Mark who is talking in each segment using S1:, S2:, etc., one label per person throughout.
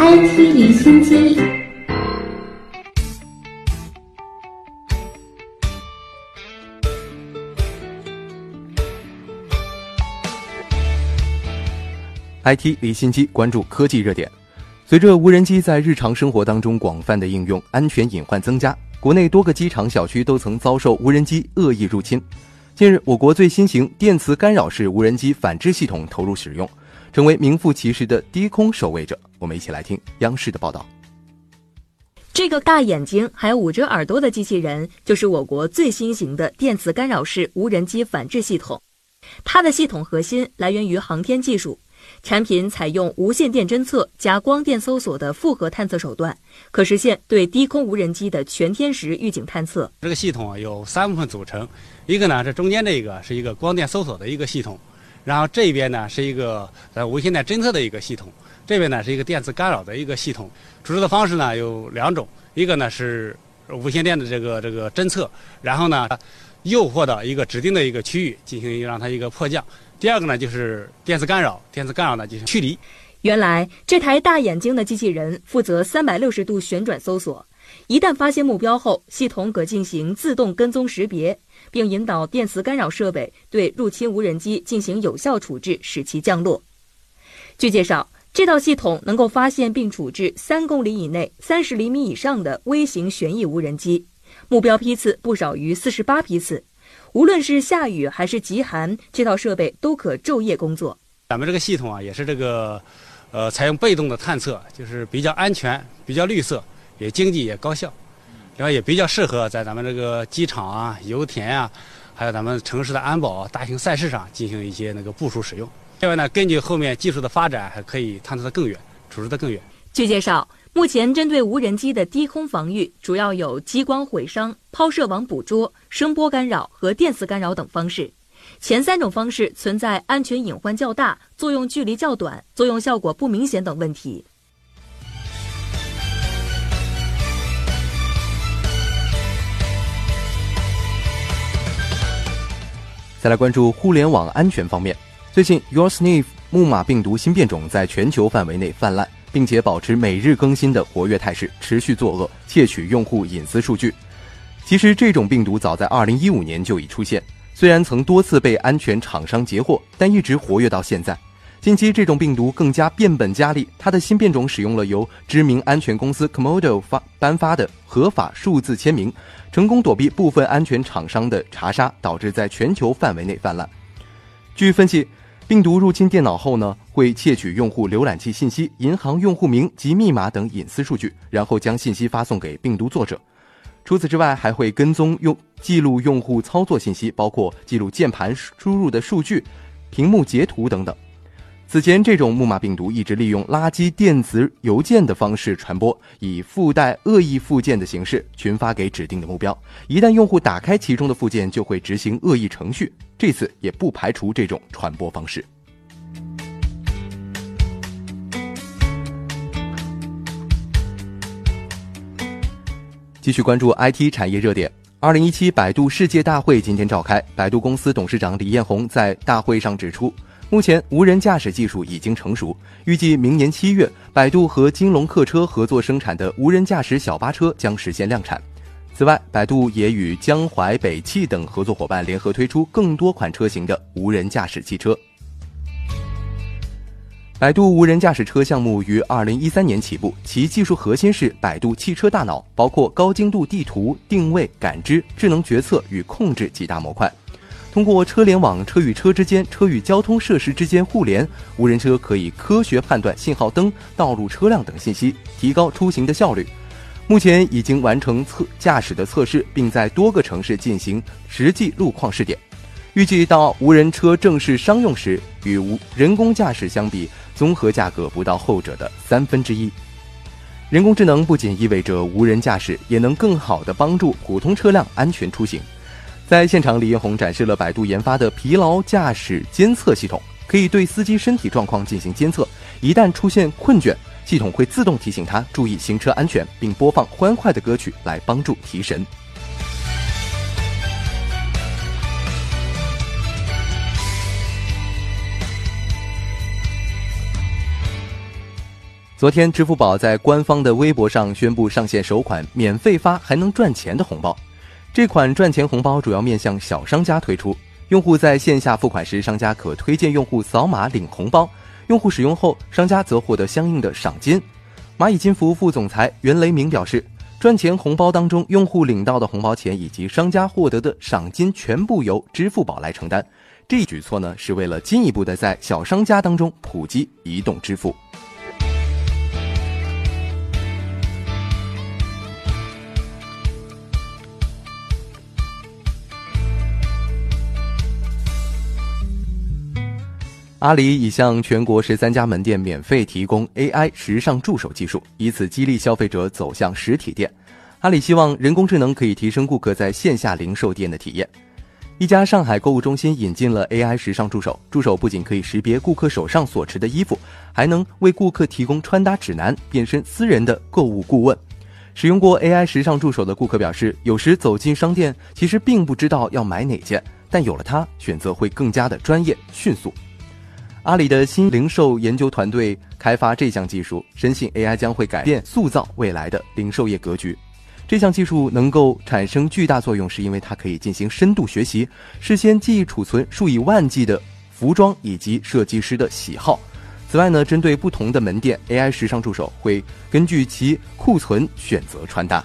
S1: IT 离心机。
S2: IT 离心机关注科技热点。随着无人机在日常生活当中广泛的应用，安全隐患增加，国内多个机场、小区都曾遭受无人机恶意入侵。近日，我国最新型电磁干扰式无人机反制系统投入使用，成为名副其实的低空守卫者。我们一起来听央视的报道。
S3: 这个大眼睛还捂着耳朵的机器人，就是我国最新型的电磁干扰式无人机反制系统。它的系统核心来源于航天技术。产品采用无线电侦测加光电搜索的复合探测手段，可实现对低空无人机的全天时预警探测。
S4: 这个系统啊有三部分组成，一个呢是中间这个是一个光电搜索的一个系统，然后这边呢是一个呃无线电侦测的一个系统，这边呢是一个电磁干扰的一个系统。处置的方式呢有两种，一个呢是无线电的这个这个侦测，然后呢诱惑到一个指定的一个区域进行让它一个迫降。第二个呢，就是电磁干扰。电磁干扰呢，就是驱离。
S3: 原来这台大眼睛的机器人负责三百六十度旋转搜索，一旦发现目标后，系统可进行自动跟踪识别，并引导电磁干扰设备对入侵无人机进行有效处置，使其降落。据介绍，这套系统能够发现并处置三公里以内、三十厘米以上的微型旋翼无人机，目标批次不少于四十八批次。无论是下雨还是极寒，这套设备都可昼夜工作。
S4: 咱们这个系统啊，也是这个，呃，采用被动的探测，就是比较安全、比较绿色，也经济也高效，然后也比较适合在咱们这个机场啊、油田啊，还有咱们城市的安保、大型赛事上进行一些那个部署使用。另外呢，根据后面技术的发展，还可以探测的更远，处置的更远。
S3: 据介绍。目前针对无人机的低空防御，主要有激光毁伤、抛射网捕捉、声波干扰和电磁干扰等方式。前三种方式存在安全隐患较大、作用距离较短、作用效果不明显等问题。
S2: 再来关注互联网安全方面，最近 YourSniff 木马病毒新变种在全球范围内泛滥。并且保持每日更新的活跃态势，持续作恶，窃取用户隐私数据。其实，这种病毒早在2015年就已出现，虽然曾多次被安全厂商截获，但一直活跃到现在。近期，这种病毒更加变本加厉，它的新变种使用了由知名安全公司 Comodo 发颁发的合法数字签名，成功躲避部分安全厂商的查杀，导致在全球范围内泛滥。据分析。病毒入侵电脑后呢，会窃取用户浏览器信息、银行用户名及密码等隐私数据，然后将信息发送给病毒作者。除此之外，还会跟踪用记录用户操作信息，包括记录键盘输入的数据、屏幕截图等等。此前，这种木马病毒一直利用垃圾电子邮件的方式传播，以附带恶意附件的形式群发给指定的目标。一旦用户打开其中的附件，就会执行恶意程序。这次也不排除这种传播方式。继续关注 IT 产业热点。二零一七百度世界大会今天召开，百度公司董事长李彦宏在大会上指出。目前，无人驾驶技术已经成熟，预计明年七月，百度和金龙客车合作生产的无人驾驶小巴车将实现量产。此外，百度也与江淮北汽等合作伙伴联合推出更多款车型的无人驾驶汽车。百度无人驾驶车项目于二零一三年起步，其技术核心是百度汽车大脑，包括高精度地图、定位、感知、智能决策与控制几大模块。通过车联网、车与车之间、车与交通设施之间互联，无人车可以科学判断信号灯、道路车辆等信息，提高出行的效率。目前已经完成测驾驶的测试，并在多个城市进行实际路况试点。预计到无人车正式商用时，与无人工驾驶相比，综合价格不到后者的三分之一。人工智能不仅意味着无人驾驶，也能更好地帮助普通车辆安全出行。在现场李彦宏展示了百度研发的疲劳驾驶监测系统可以对司机身体状况进行监测。一旦出现困倦系统会自动提醒他注意行车安全并播放欢快的歌曲来帮助提神。昨天支付宝在官方的微博上宣布上线首款免费发还能赚钱的红包。这款赚钱红包主要面向小商家推出，用户在线下付款时，商家可推荐用户扫码领红包，用户使用后，商家则获得相应的赏金。蚂蚁金服副总裁袁雷鸣表示，赚钱红包当中，用户领到的红包钱以及商家获得的赏金全部由支付宝来承担。这一举措呢，是为了进一步的在小商家当中普及移动支付。阿里已向全国十三家门店免费提供 AI 时尚助手技术，以此激励消费者走向实体店。阿里希望人工智能可以提升顾客在线下零售店的体验。一家上海购物中心引进了 AI 时尚助手，助手不仅可以识别顾客手上所持的衣服，还能为顾客提供穿搭指南，变身私人的购物顾问。使用过 AI 时尚助手的顾客表示，有时走进商店，其实并不知道要买哪件，但有了它，选择会更加的专业、迅速。阿里的新零售研究团队开发这项技术，深信 AI 将会改变、塑造未来的零售业格局。这项技术能够产生巨大作用，是因为它可以进行深度学习，事先记忆储存数以万计的服装以及设计师的喜好。此外呢，针对不同的门店，AI 时尚助手会根据其库存选择穿搭。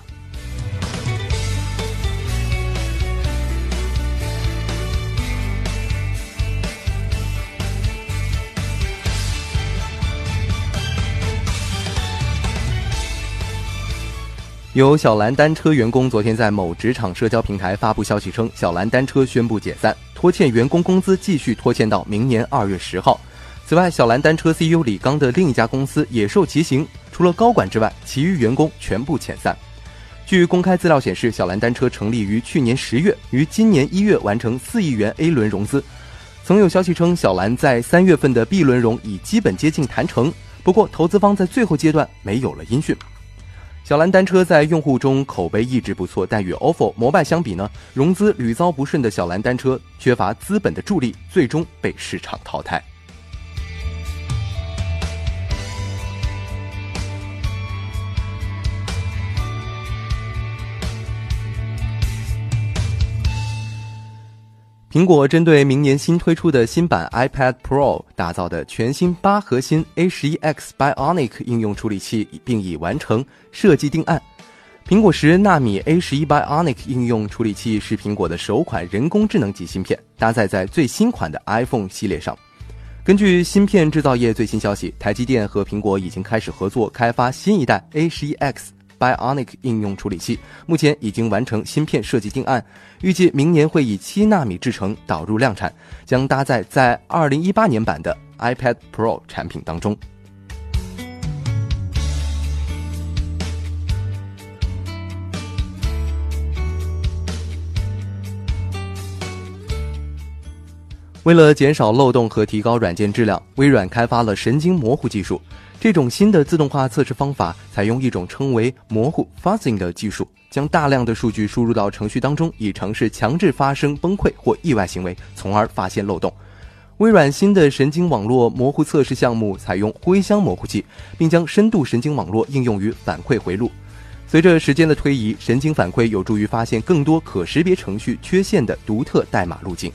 S2: 有小蓝单车员工昨天在某职场社交平台发布消息称，小蓝单车宣布解散，拖欠员工工资继续拖欠到明年二月十号。此外，小蓝单车 CEO 李刚的另一家公司也受其刑，除了高管之外，其余员工全部遣散。据公开资料显示，小蓝单车成立于去年十月，于今年一月完成四亿元 A 轮融资。曾有消息称，小蓝在三月份的 B 轮融已基本接近谈成，不过投资方在最后阶段没有了音讯。小蓝单车在用户中口碑一直不错，但与 ofo、摩拜相比呢，融资屡遭不顺的小蓝单车缺乏资本的助力，最终被市场淘汰。苹果针对明年新推出的新版 iPad Pro 打造的全新八核心 A11X Bionic 应用处理器，并已完成设计定案。苹果十纳米 A11 Bionic 应用处理器是苹果的首款人工智能级芯片，搭载在最新款的 iPhone 系列上。根据芯片制造业最新消息，台积电和苹果已经开始合作开发新一代 A11X。Bionic 应用处理器目前已经完成芯片设计定案，预计明年会以七纳米制程导入量产，将搭载在二零一八年版的 iPad Pro 产品当中。为了减少漏洞和提高软件质量，微软开发了神经模糊技术。这种新的自动化测试方法采用一种称为“模糊 ”（fuzzing） 的技术，将大量的数据输入到程序当中，以尝试强制发生崩溃或意外行为，从而发现漏洞。微软新的神经网络模糊测试项目采用灰箱模糊器，并将深度神经网络应用于反馈回路。随着时间的推移，神经反馈有助于发现更多可识别程序缺陷的独特代码路径。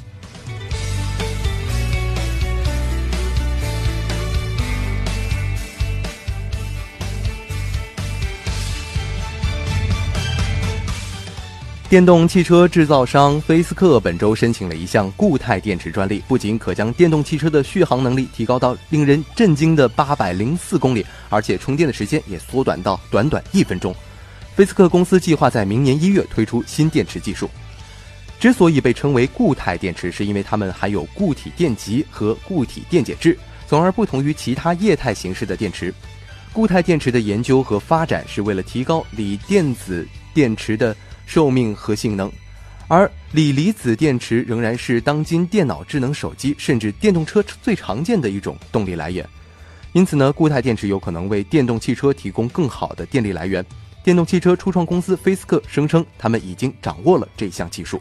S2: 电动汽车制造商菲斯克本周申请了一项固态电池专利，不仅可将电动汽车的续航能力提高到令人震惊的八百零四公里，而且充电的时间也缩短到短短一分钟。菲斯克公司计划在明年一月推出新电池技术。之所以被称为固态电池，是因为它们含有固体电极和固体电解质，从而不同于其他液态形式的电池。固态电池的研究和发展是为了提高锂电子电池的。寿命和性能，而锂离子电池仍然是当今电脑、智能手机甚至电动车最常见的一种动力来源。因此呢，固态电池有可能为电动汽车提供更好的电力来源。电动汽车初创公司菲斯克声称，他们已经掌握了这项技术。